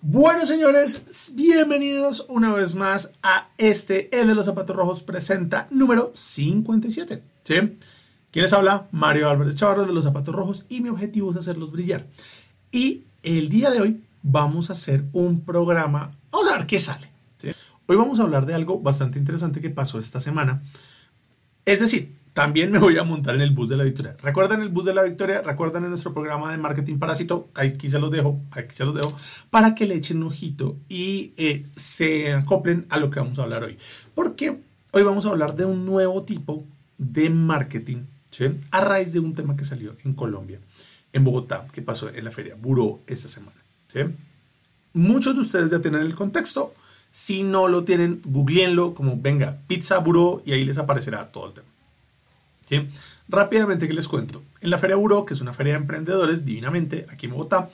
Bueno, señores, bienvenidos una vez más a este, el de los zapatos rojos presenta número 57. ¿Sí? ¿Quién les habla? Mario Álvarez Chavarro de los zapatos rojos y mi objetivo es hacerlos brillar. Y el día de hoy vamos a hacer un programa, vamos a ver qué sale. Hoy vamos a hablar de algo bastante interesante que pasó esta semana. Es decir, también me voy a montar en el bus de la victoria. ¿Recuerdan el bus de la victoria? ¿Recuerdan en nuestro programa de marketing parásito? Aquí se los dejo, aquí se los dejo, para que le echen un ojito y eh, se acoplen a lo que vamos a hablar hoy. Porque hoy vamos a hablar de un nuevo tipo de marketing, ¿sí? A raíz de un tema que salió en Colombia, en Bogotá, que pasó en la feria Buró esta semana, ¿sí? Muchos de ustedes ya tienen el contexto. Si no lo tienen, googleenlo como venga, pizza buró y ahí les aparecerá todo el tema. Rápidamente que les cuento. En la Feria Buró, que es una feria de emprendedores, divinamente, aquí en Bogotá,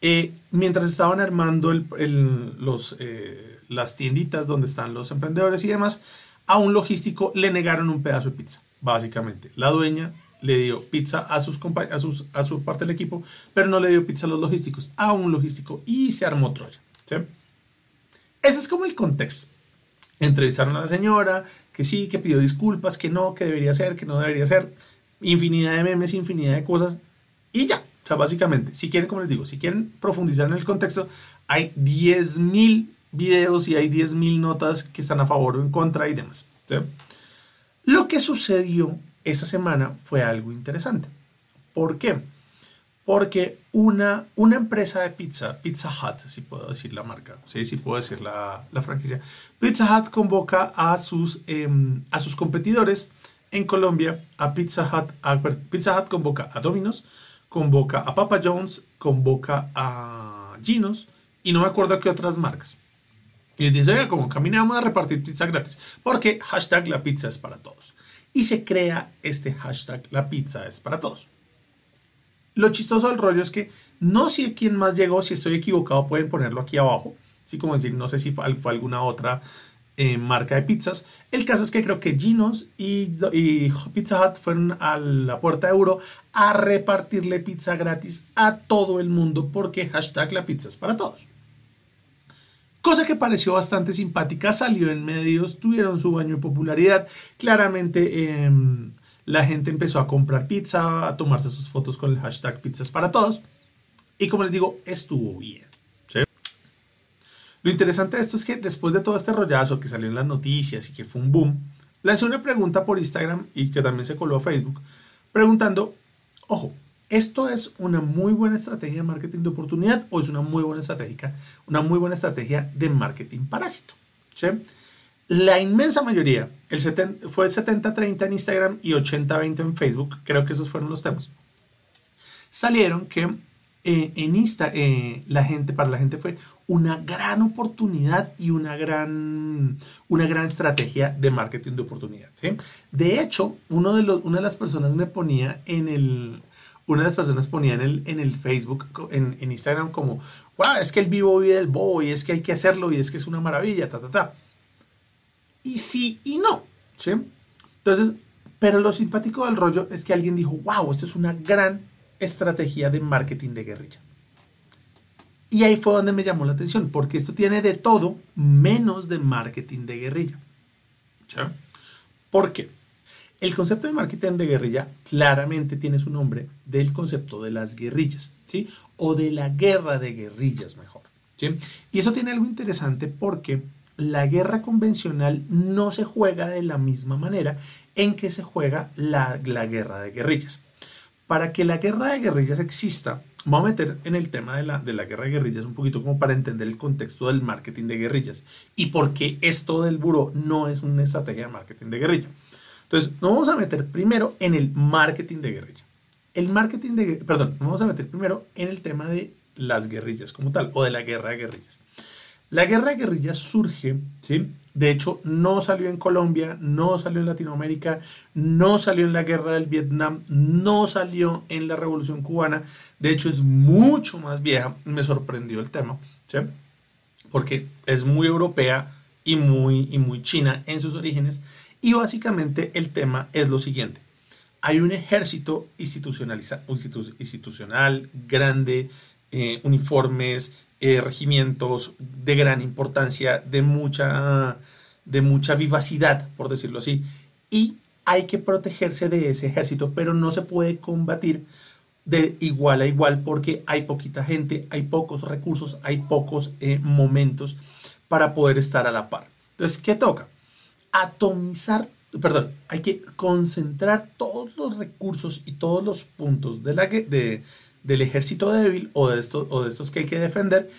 eh, mientras estaban armando eh, las tienditas donde están los emprendedores y demás, a un logístico le negaron un pedazo de pizza, básicamente. La dueña le dio pizza a, sus a, sus, a su parte del equipo, pero no le dio pizza a los logísticos, a un logístico y se armó Troya. Ese es como el contexto. Entrevistaron a la señora, que sí, que pidió disculpas, que no, que debería ser, que no debería ser. Infinidad de memes, infinidad de cosas. Y ya. O sea, básicamente, si quieren, como les digo, si quieren profundizar en el contexto, hay 10.000 videos y hay 10.000 notas que están a favor o en contra y demás. Lo que sucedió esa semana fue algo interesante. ¿Por qué? Porque una, una empresa de pizza, Pizza Hut, si puedo decir la marca, sí, si puedo decir la, la, franquicia, Pizza Hut convoca a sus, em, a sus competidores en Colombia, a Pizza Hut, a, Pizza Hut convoca a Domino's, convoca a Papa John's, convoca a Ginos y no me acuerdo qué otras marcas. Y les dice, oiga, como caminamos a repartir pizza gratis, porque hashtag la pizza es para todos. Y se crea este hashtag la pizza es para todos. Lo chistoso del rollo es que no sé quién más llegó, si estoy equivocado pueden ponerlo aquí abajo, así como decir, no sé si fue, alguna otra eh, marca de pizzas. El caso es que creo que Ginos y, Pizza Hut fueron a la puerta de Euro a repartirle pizza gratis a todo el mundo porque hashtag la pizza es para todos. Cosa que pareció bastante simpática, salió en medios, tuvieron su baño de popularidad. Claramente eh, la gente empezó a comprar pizza, a tomarse sus fotos con el hashtag pizzas para todos. Y como les digo, estuvo bien. Lo interesante de esto es que después de todo este rollazo que salió en las noticias y que fue un boom, lancé una pregunta por Instagram y que también se coló a Facebook, preguntando, ojo, ¿esto es una muy buena estrategia de marketing de oportunidad o es una muy buena estrategia, una muy buena estrategia de marketing parásito? ¿Sí? La inmensa mayoría, el fue 70-30 en Instagram y 80-20 en Facebook, creo que esos fueron los temas. Salieron que eh, en Insta, eh, la gente, para la gente fue una gran oportunidad y una gran, una gran estrategia de marketing de oportunidad. De hecho, uno de los, una de las personas me ponía en el, una de las personas ponía en el, en el Facebook, en, en Instagram como, wow, es que el vivo vive del bobo y es que hay que hacerlo y es que es una maravilla, ta, ta, ta y sí y no. ¿sí? Entonces, pero lo simpático del rollo es que alguien dijo, wow, esto es una gran estrategia de marketing de guerrilla. Y ahí fue donde me llamó la atención, porque esto tiene de todo menos de marketing de guerrilla. ¿Sí? ¿Por qué? El concepto de marketing de guerrilla claramente tiene su nombre del concepto de las guerrillas, ¿sí? O de la guerra de guerrillas, mejor. ¿sí? Y eso tiene algo interesante porque la guerra convencional no se juega de la misma manera en que se juega la, guerra de guerrillas. Para que la guerra de guerrillas exista, vamos a meter en el tema de la, guerra de guerrillas un poquito como para entender el contexto del marketing de guerrillas y por qué esto del buró no es una estrategia de marketing de guerrilla. Entonces, nos vamos a meter primero en el marketing de guerrilla. El marketing de, perdón, vamos a meter primero en el tema de las guerrillas como tal o de la guerra de guerrillas. La guerra de guerrillas surge, ¿sí? De hecho, no salió en Colombia, no salió en Latinoamérica, no salió en la guerra del Vietnam, no salió en la Revolución Cubana. De hecho, es mucho más vieja. Me sorprendió el tema, ¿sí? Porque es muy europea y muy, y muy china en sus orígenes. Y básicamente el tema es lo siguiente. Hay un ejército institucional grande, eh, uniformes, eh, regimientos de gran importancia, de mucha, de mucha vivacidad, por decirlo así, y hay que protegerse de ese ejército, pero no se puede combatir de igual a igual porque hay poquita gente, hay pocos recursos, hay pocos eh, momentos para poder estar a la par. Entonces, ¿qué toca? Atomizar, perdón, hay que concentrar todos los recursos y todos los puntos de la, de, del ejército débil o de, estos, que hay que defender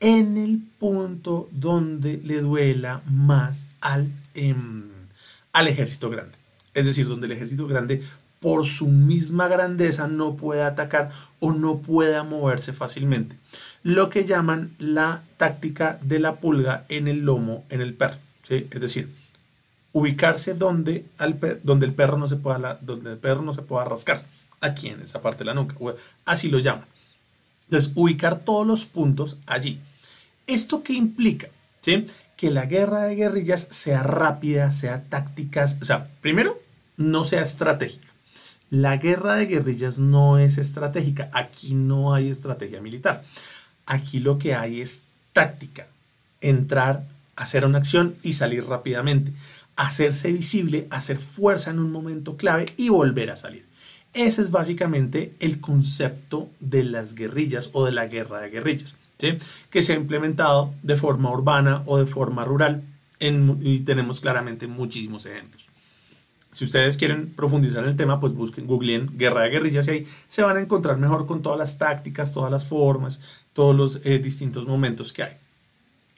en el punto donde le duela más al, em, al ejército grande. Es decir, donde el ejército grande por su misma grandeza no puede atacar o no pueda moverse fácilmente. Lo que llaman la táctica de la pulga en el lomo, en el perro. Es decir, ubicarse donde, donde, el perro no se pueda, donde el perro no se pueda rascar aquí en esa parte de la nuca. Así lo llaman. Entonces, ubicar todos los puntos allí. ¿Esto qué implica? ¿Sí? Que la guerra de guerrillas sea rápida, sea táctica, o sea, primero, no sea estratégica. La guerra de guerrillas no es estratégica. Aquí no hay estrategia militar. Aquí lo que hay es táctica. Entrar, hacer una acción y salir rápidamente. Hacerse visible, hacer fuerza en un momento clave y volver a salir. Ese es básicamente el concepto de las guerrillas o de la guerra de guerrillas, que se ha implementado de forma urbana o de forma rural y tenemos claramente muchísimos ejemplos. Si ustedes quieren profundizar en el tema, pues busquen, googleen guerra de guerrillas y ahí se van a encontrar mejor con todas las tácticas, todas las formas, todos los eh, distintos momentos que hay.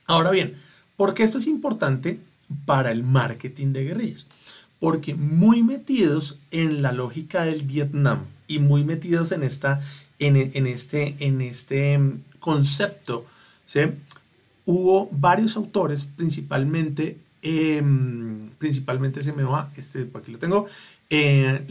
Ahora bien, ¿por qué esto es importante para el marketing de guerrillas? Porque muy metidos en la lógica del Vietnam y muy metidos en, esta, en, este, en este mm, concepto, hubo varios autores, principalmente, em, principalmente se me va, este, aquí lo tengo, eh,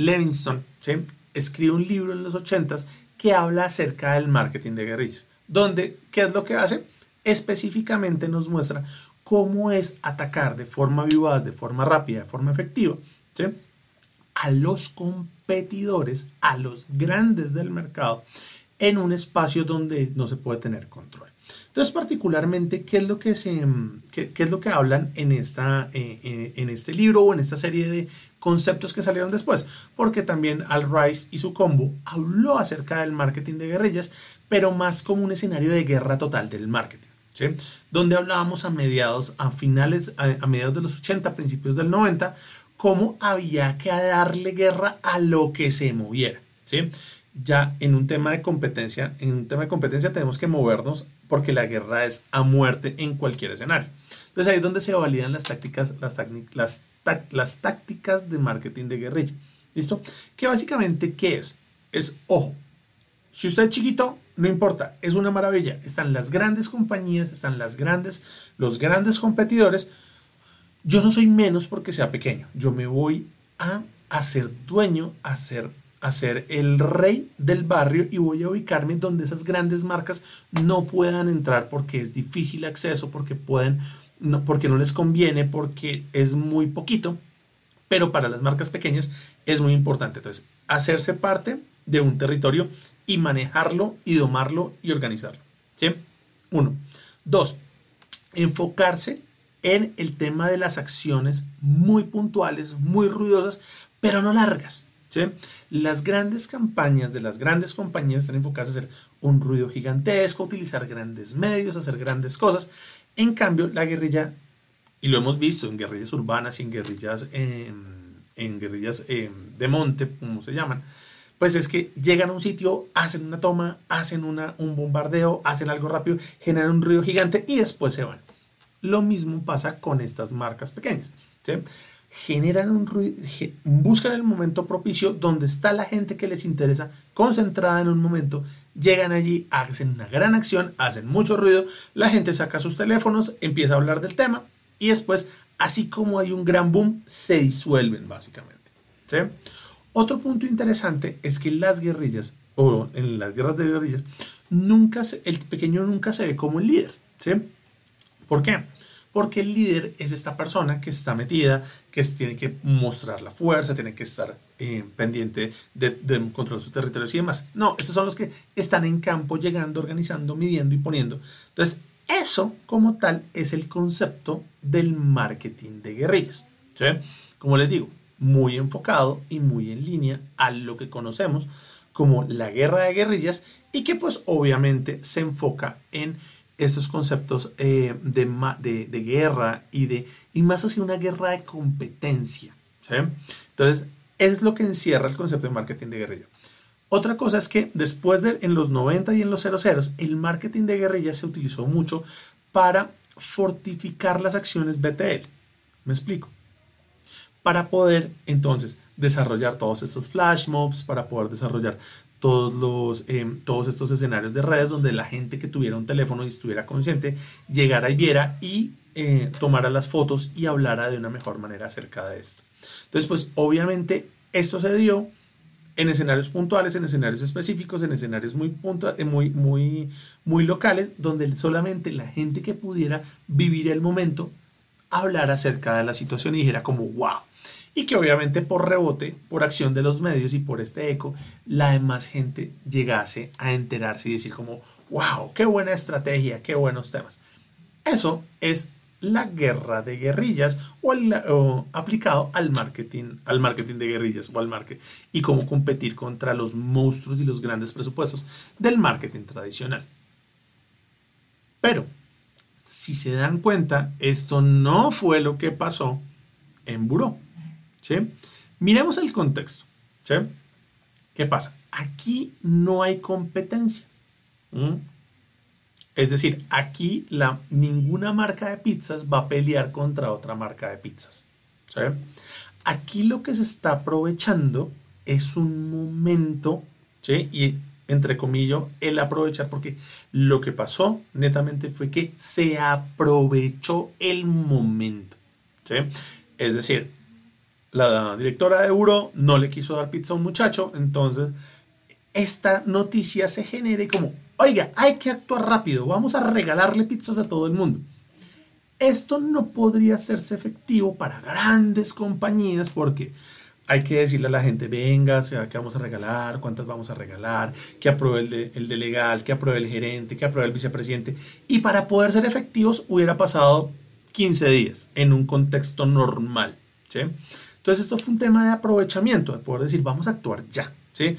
escribe un libro en los 80 que habla acerca del marketing de guerrillas, donde, ¿qué es lo que hace? Específicamente nos muestra cómo es atacar de forma vivaz, de forma rápida, de forma efectiva, a los competidores, a los grandes del mercado, en un espacio donde no se puede tener control. Entonces, particularmente, ¿qué es lo que, se, qué, es lo que hablan en, esta, eh, eh, en este libro o en esta serie de conceptos que salieron después? Porque también Al Rice y su combo habló acerca del marketing de guerrillas, pero más como un escenario de guerra total del marketing donde hablábamos a mediados, a finales, a, mediados de los 80, principios del 90, cómo había que darle guerra a lo que se moviera. ¿sí? Ya en un tema de competencia, en un tema de competencia tenemos que movernos porque la guerra es a muerte en cualquier escenario. Entonces ahí es donde se validan las tácticas, las, las, tácticas de marketing de guerrilla. ¿Listo? Que básicamente, ¿qué es? Es, ojo, si usted es chiquito, no importa, es una maravilla. Están las grandes compañías, están las grandes, los grandes competidores. Yo no soy menos porque sea pequeño. Yo me voy a hacer dueño, a ser, a ser el rey del barrio y voy a ubicarme donde esas grandes marcas no puedan entrar porque es difícil acceso, porque pueden, no, porque no les conviene, porque es muy poquito. Pero para las marcas pequeñas es muy importante. Entonces, hacerse parte de un territorio y manejarlo y domarlo y organizarlo. ¿sí? Uno. Dos, enfocarse en el tema de las acciones muy puntuales, muy ruidosas, pero no largas. ¿sí? Las grandes campañas de las grandes compañías están enfocadas a hacer un ruido gigantesco, utilizar grandes medios, hacer grandes cosas. En cambio, la guerrilla, y lo hemos visto en guerrillas urbanas y en guerrillas, en guerrillas de monte, como se llaman, pues es que llegan a un sitio, hacen una toma, hacen una, un bombardeo, hacen algo rápido, generan un ruido gigante y después se van. Lo mismo pasa con estas marcas pequeñas. Generan un ruido, buscan el momento propicio donde está la gente que les interesa, concentrada en un momento, llegan allí, hacen una gran acción, hacen mucho ruido, la gente saca sus teléfonos, empieza a hablar del tema y después, así como hay un gran boom, se disuelven básicamente. ¿sí? Otro punto interesante es que las guerrillas, o en las guerras de guerrillas, nunca el pequeño nunca se ve como el líder. ¿sí? ¿Por qué? porque el líder es esta persona que está metida, que tiene que mostrar la fuerza, tiene que estar eh, pendiente de, de controlar sus territorios y demás. No, esos son los que están en campo, llegando, organizando, midiendo y poniendo. Entonces, eso como tal es el concepto del marketing de guerrillas. Como les digo, muy enfocado y muy en línea a lo que conocemos como la guerra de guerrillas y que pues obviamente se enfoca en esos conceptos eh, de, de, guerra y, de, y más hacia una guerra de competencia. Entonces, es lo que encierra el concepto de marketing de guerrilla. Otra cosa es que después de en los 90 y en los 00, el marketing de guerrilla se utilizó mucho para fortificar las acciones BTL. Me explico. Para poder entonces desarrollar todos estos flash mobs, para poder desarrollar todos, los, em, todos estos escenarios de redes donde la gente que tuviera un teléfono y estuviera consciente llegara y viera y eh, tomara las fotos y hablara de una mejor manera acerca de esto. Entonces, pues obviamente esto se dio en escenarios puntuales, en escenarios específicos, en escenarios muy, eh, muy, muy, muy locales, donde solamente la gente que pudiera vivir el momento hablara acerca de la situación y dijera como, wow, y que obviamente por rebote, por acción de los medios y por este eco, la demás gente llegase a enterarse y decir como, wow, qué buena estrategia, qué buenos temas. Eso es la guerra de guerrillas o, el, aplicado al marketing, al marketing de guerrillas o al marketing y cómo competir contra los monstruos y los grandes presupuestos del marketing tradicional. Pero, si se dan cuenta, esto no fue lo que pasó en Buró. Miremos el contexto. ¿Qué pasa? Aquí no hay competencia. Es decir, aquí la, ninguna marca de pizzas va a pelear contra otra marca de pizzas. Aquí lo que se está aprovechando es un momento, y entre comillas, el aprovechar, porque lo que pasó netamente fue que se aprovechó el momento. Es decir, la directora de Euro no le quiso dar pizza a un muchacho, entonces esta noticia se genere como, oiga, hay que actuar rápido, vamos a regalarle pizzas a todo el mundo. Esto no podría hacerse efectivo para grandes compañías porque hay que decirle a la gente, venga, ¿qué vamos a regalar? ¿Cuántas vamos a regalar? Que apruebe el de, el que apruebe el gerente, que apruebe el vicepresidente. Y para poder ser efectivos hubiera pasado 15 días en un contexto normal. ¿sí? Entonces esto fue un tema de aprovechamiento, de poder decir, vamos a actuar ya, ¿sí?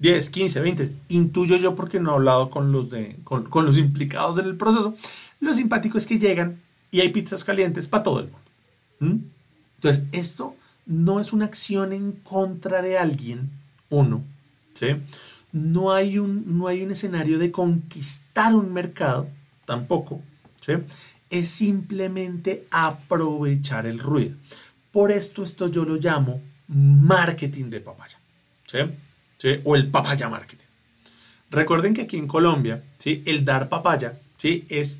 10, 15, 20, intuyo yo porque no he hablado con los, de, con, los implicados en el proceso, lo simpático es que llegan y hay pizzas calientes para todo el mundo. Entonces esto no es una acción en contra de alguien, uno, ¿sí? No hay un, no hay un escenario de conquistar un mercado, tampoco, ¿sí? Es simplemente aprovechar el ruido. Por esto esto yo lo llamo marketing de papaya, ¿sí? ¿Sí? O el papaya marketing. Recuerden que aquí en Colombia, ¿sí? El dar papaya, ¿sí? Es,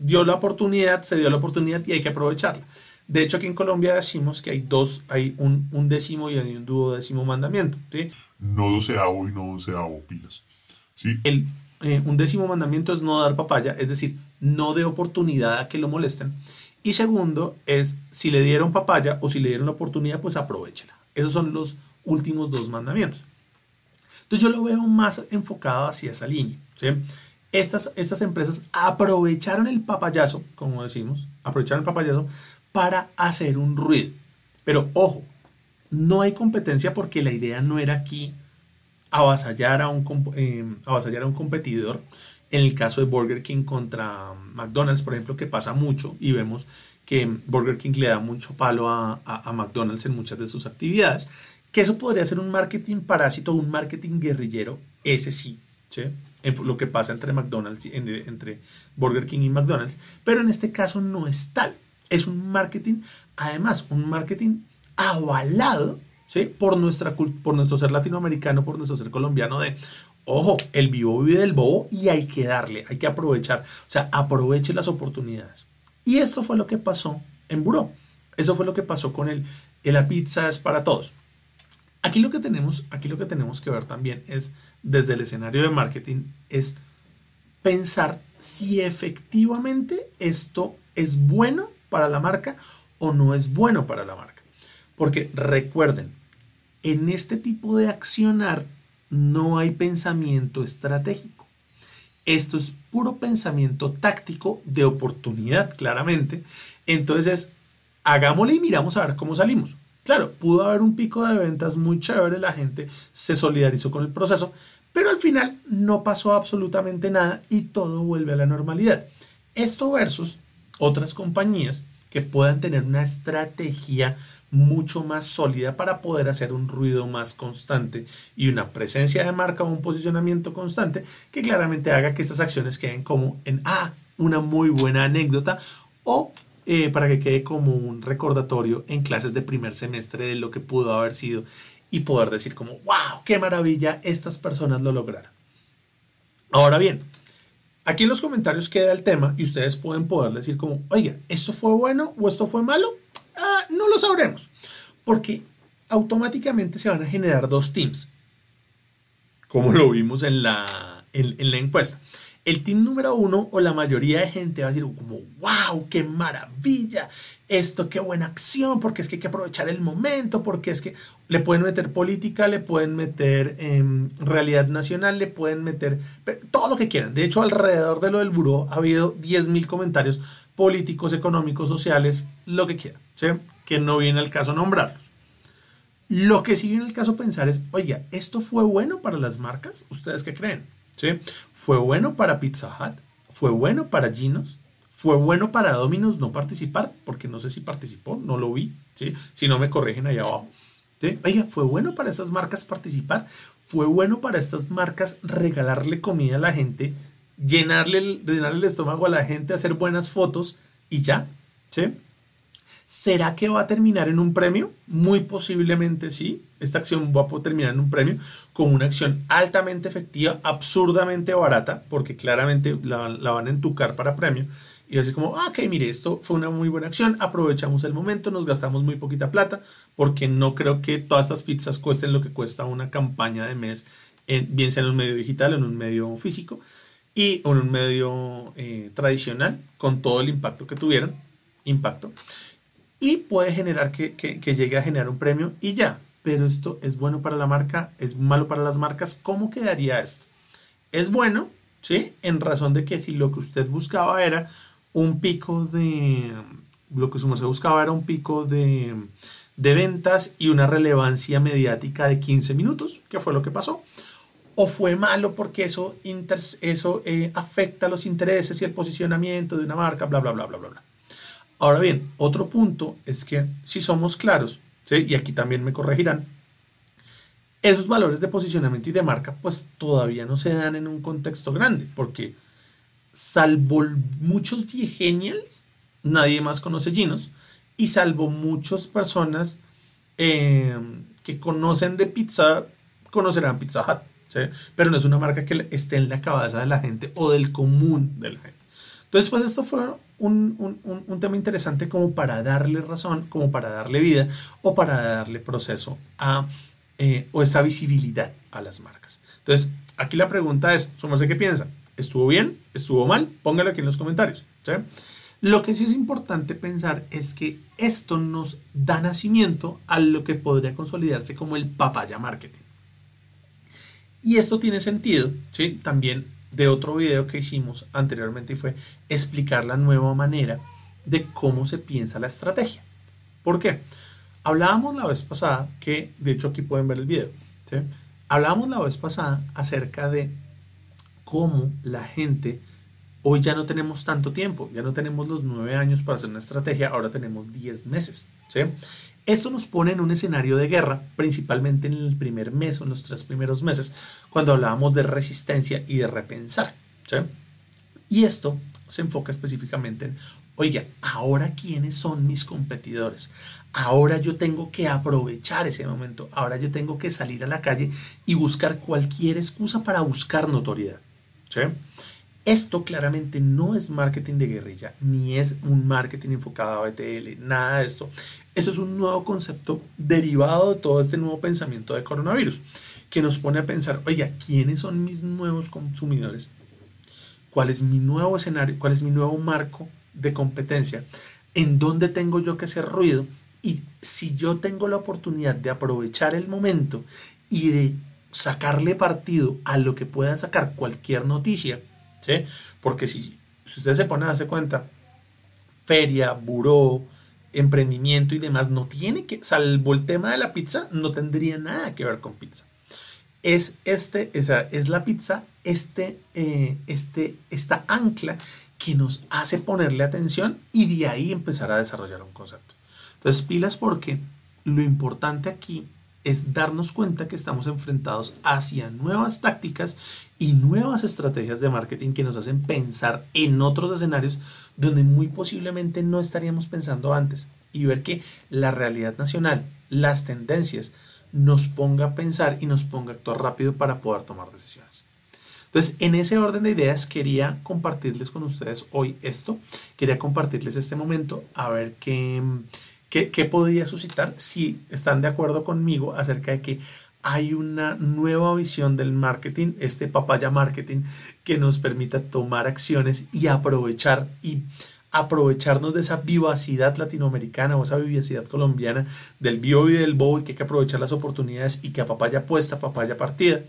dio la oportunidad, se dio la oportunidad y hay que aprovecharla. De hecho, aquí en Colombia decimos que hay dos, hay un, un décimo y hay un duodécimo mandamiento, ¿sí? No doceavo y no onceavo pilas, ¿sí? El, eh, un décimo mandamiento es no dar papaya, es decir, no de oportunidad a que lo molesten. Y segundo es, si le dieron papaya o si le dieron la oportunidad, pues aprovechela. Esos son los últimos dos mandamientos. Entonces yo lo veo más enfocado hacia esa línea. Estas, estas empresas aprovecharon el papayazo, como decimos, aprovecharon el papayazo para hacer un ruido. Pero ojo, no hay competencia porque la idea no era aquí avasallar a un, eh, a un competidor, en el caso de Burger King contra McDonald's, por ejemplo, que pasa mucho y vemos que Burger King le da mucho palo a, McDonald's en muchas de sus actividades, que eso podría ser un marketing parásito, un marketing guerrillero, ese sí, ¿sí? lo que pasa entre McDonald's, entre Burger King y McDonald's, pero en este caso no es tal, es un marketing, además, un marketing avalado ¿sí? por, nuestra, por nuestro ser latinoamericano, por nuestro ser colombiano de, Ojo, el vivo vive del bobo y hay que darle, hay que aprovechar. O sea, aproveche las oportunidades. Y eso fue lo que pasó en Buró. Eso fue lo que pasó con el, la pizza es para todos. Aquí lo que tenemos, aquí lo que tenemos que ver también es desde el escenario de marketing es pensar si efectivamente esto ¿Es bueno para la marca o no es bueno para la marca? Porque recuerden, en este tipo de accionar no hay pensamiento estratégico. Esto es puro pensamiento táctico de oportunidad, claramente. Entonces, hagámosle y miramos a ver cómo salimos. Claro, pudo haber un pico de ventas muy chévere, la gente se solidarizó con el proceso, pero al final no pasó absolutamente nada y todo vuelve a la normalidad. Esto versus otras compañías que puedan tener una estrategia mucho más sólida para poder hacer un ruido más constante y una presencia de marca o un posicionamiento constante que claramente haga que estas acciones queden como en ah, una muy buena anécdota o eh, para que quede como un recordatorio en clases de primer semestre de lo que pudo haber sido y poder decir como wow, qué maravilla, estas personas lo lograron. Ahora bien, aquí en los comentarios queda el tema y ustedes pueden poder decir como, oiga, ¿esto fue bueno o esto fue malo? Ah, no lo sabremos, porque automáticamente se van a generar dos teams, como lo vimos en la, en, la encuesta. El team número uno o la mayoría de gente va a decir como, wow, qué maravilla, esto, qué buena acción, porque es que hay que aprovechar el momento, porque es que le pueden meter política, le pueden meter em, realidad nacional, le pueden meter todo lo que quieran. De hecho, alrededor de lo del buró ha habido 10.000 comentarios políticos, económicos, sociales, lo que quieran que no viene al caso nombrarlos. Lo que sí viene al caso pensar es, oiga, ¿esto fue bueno para las marcas? ¿Ustedes qué creen? ¿Sí? ¿Fue bueno para Pizza Hut? ¿Fue bueno para Ginos? ¿Fue bueno para Domino's no participar? Porque no sé si participó, no lo vi. ¿sí? Si no me corrigen ahí abajo. ¿Sí? Oiga, ¿fue bueno para esas marcas participar? ¿Fue bueno para estas marcas regalarle comida a la gente, llenarle, llenarle el estómago a la gente, hacer buenas fotos y ya? ¿Sí? ¿Será que va a terminar en un premio? Muy posiblemente sí. Esta acción va a terminar en un premio con una acción altamente efectiva, absurdamente barata, porque claramente la, van a entucar para premio. Y así como, ah, ok, mire, esto fue una muy buena acción, aprovechamos el momento, nos gastamos muy poquita plata, porque no creo que todas estas pizzas cuesten lo que cuesta una campaña de mes, en, bien sea en un medio digital en un medio físico, y en un medio eh, tradicional, con todo el impacto que tuvieran, impacto y puede generar que, llegue a generar un premio y ya. Pero esto es bueno para la marca, es malo para las marcas. ¿Cómo quedaría esto? Es bueno, ¿sí? En razón de que si lo que usted buscaba era un pico de... Lo que se buscaba era un pico de, ventas y una relevancia mediática de 15 minutos, que fue lo que pasó. O fue malo porque eso, eso eh, afecta los intereses y el posicionamiento de una marca, bla, bla, bla, bla, bla. bla. Ahora bien, otro punto es que si somos claros, y aquí también me corregirán, esos valores de posicionamiento y de marca pues todavía no se dan en un contexto grande, porque salvo muchos viegenials, nadie más conoce Ginos, y salvo muchas personas em, que conocen de pizza, conocerán Pizza Hut, pero no es una marca que esté en la cabeza de la gente o del común de la gente. Entonces, pues esto fue un, tema interesante como para darle razón, como para darle vida o para darle proceso a, eh, o esa visibilidad a las marcas. Entonces, aquí la pregunta es, sé qué piensa? ¿Estuvo bien? ¿Estuvo mal? Póngalo aquí en los comentarios. Lo que sí es importante pensar es que esto nos da nacimiento a lo que podría consolidarse como el papaya marketing. Y esto tiene sentido, ¿sí? También de otro video que hicimos anteriormente y fue explicar la nueva manera de cómo se piensa la estrategia. ¿Por qué? Hablábamos la vez pasada, que de hecho aquí pueden ver el video, hablábamos la vez pasada acerca de cómo la gente, hoy ya no tenemos tanto tiempo, ya no tenemos los nueve años para hacer una estrategia, ahora tenemos diez meses. ¿sí? Esto nos pone en un escenario de guerra, principalmente en el primer mes o en los tres primeros meses, cuando hablábamos de resistencia y de repensar. Y esto se enfoca específicamente en, oiga, ahora quiénes son mis competidores. Ahora yo tengo que aprovechar ese momento. Ahora yo tengo que salir a la calle y buscar cualquier excusa para buscar notoriedad. Esto claramente no es marketing de guerrilla, ni es un marketing enfocado a BTL, nada de esto. Eso es un nuevo concepto derivado de todo este nuevo pensamiento de coronavirus, que nos pone a pensar, oiga, ¿quiénes son mis nuevos consumidores? ¿Cuál es mi nuevo escenario? ¿Cuál es mi nuevo marco de competencia, en dónde tengo yo que hacer ruido y si yo tengo la oportunidad de aprovechar el momento y de sacarle partido a lo que pueda sacar cualquier noticia, ¿sí? Porque si, si usted se pone a darse cuenta, feria, buró, emprendimiento y demás, no tiene que, salvo el tema de la pizza, no tendría nada que ver con pizza. Es este, esa es la pizza, este, eh, este, esta ancla que nos hace ponerle atención y de ahí empezar a desarrollar un concepto. Entonces, pilas porque lo importante aquí es darnos cuenta que estamos enfrentados hacia nuevas tácticas y nuevas estrategias de marketing que nos hacen pensar en otros escenarios donde muy posiblemente no estaríamos pensando antes y ver que la realidad nacional, las tendencias, nos ponga a pensar y nos ponga a actuar rápido para poder tomar decisiones. Entonces, en ese orden de ideas, quería compartirles con ustedes hoy esto, quería compartirles este momento, a ver qué, qué, podría suscitar, si están de acuerdo conmigo acerca de que hay una nueva visión del marketing, este papaya marketing, que nos permita tomar acciones y aprovechar y aprovecharnos de esa vivacidad latinoamericana o esa vivacidad colombiana del bio y del bobo y que hay que aprovechar las oportunidades y que a papaya puesta, papaya partida.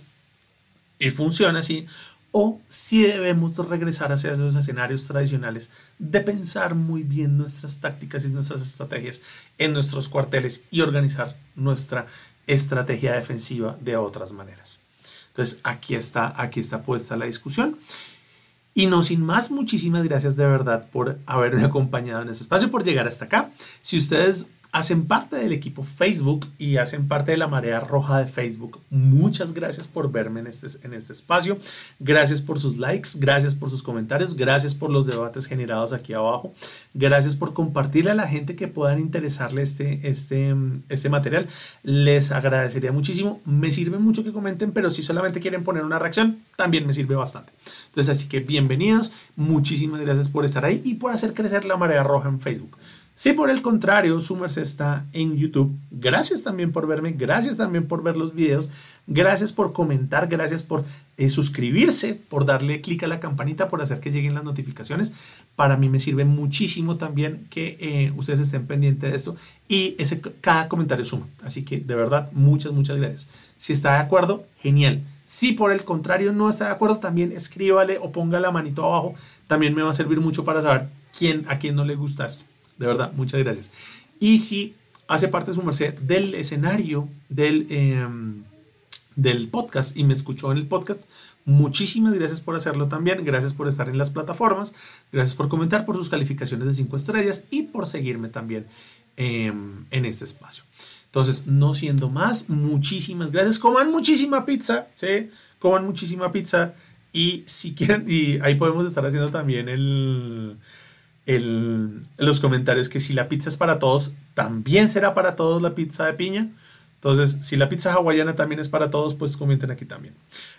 Y funciona así, o si debemos regresar hacia los escenarios tradicionales de pensar muy bien nuestras tácticas y nuestras estrategias en nuestros cuarteles y organizar nuestra estrategia defensiva de otras maneras. Entonces, aquí está, aquí está puesta la discusión. Y no sin más, muchísimas gracias de verdad por haberme acompañado en este espacio, por llegar hasta acá. Si ustedes hacen parte del equipo Facebook y hacen parte de la marea roja de Facebook. Muchas gracias por verme en este, en este espacio. Gracias por sus likes, gracias por sus comentarios, gracias por los debates generados aquí abajo. Gracias por compartirle a la gente que puedan interesarle este, este, este material. Les agradecería muchísimo. Me sirve mucho que comenten, pero si solamente quieren poner una reacción, también me sirve bastante. Entonces, así que bienvenidos. Muchísimas gracias por estar ahí y por hacer crecer la marea roja en Facebook. Si por el contrario su está en YouTube, gracias también por verme, gracias también por ver los videos, gracias por comentar, gracias por eh, suscribirse, por darle clic a la campanita, por hacer que lleguen las notificaciones. Para mí me sirve muchísimo también que eh, ustedes estén pendientes de esto y ese, cada comentario suma. Así que de verdad, muchas, muchas gracias. Si está de acuerdo, genial. Si por el contrario no está de acuerdo, también escríbale o ponga la manito abajo. También me va a servir mucho para saber quién, a quién no le gusta esto. De verdad, muchas gracias. Y si hace parte de su merced del escenario del, em, del podcast y me escuchó en el podcast, muchísimas gracias por hacerlo también. Gracias por estar en las plataformas. Gracias por comentar, por sus calificaciones de 5 estrellas y por seguirme también em, en este espacio. Entonces, no siendo más, muchísimas gracias. Coman muchísima pizza, ¿sí? Coman muchísima pizza. Y si quieren, y ahí podemos estar haciendo también el, el, los comentarios que si la pizza es para todos, también será para todos la pizza de piña. Entonces, si la pizza hawaiana también es para todos, pues comenten aquí también.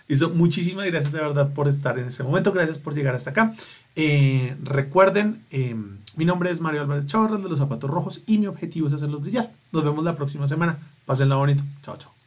Listo, muchísimas gracias de verdad por estar en este momento. Gracias por llegar hasta acá. Eh, recuerden, eh, mi nombre es Mario Álvarez Chavarras de los Zapatos Rojos y mi objetivo es hacerlos brillar. Nos vemos la próxima semana. Pásenla bonito. Chao, chao.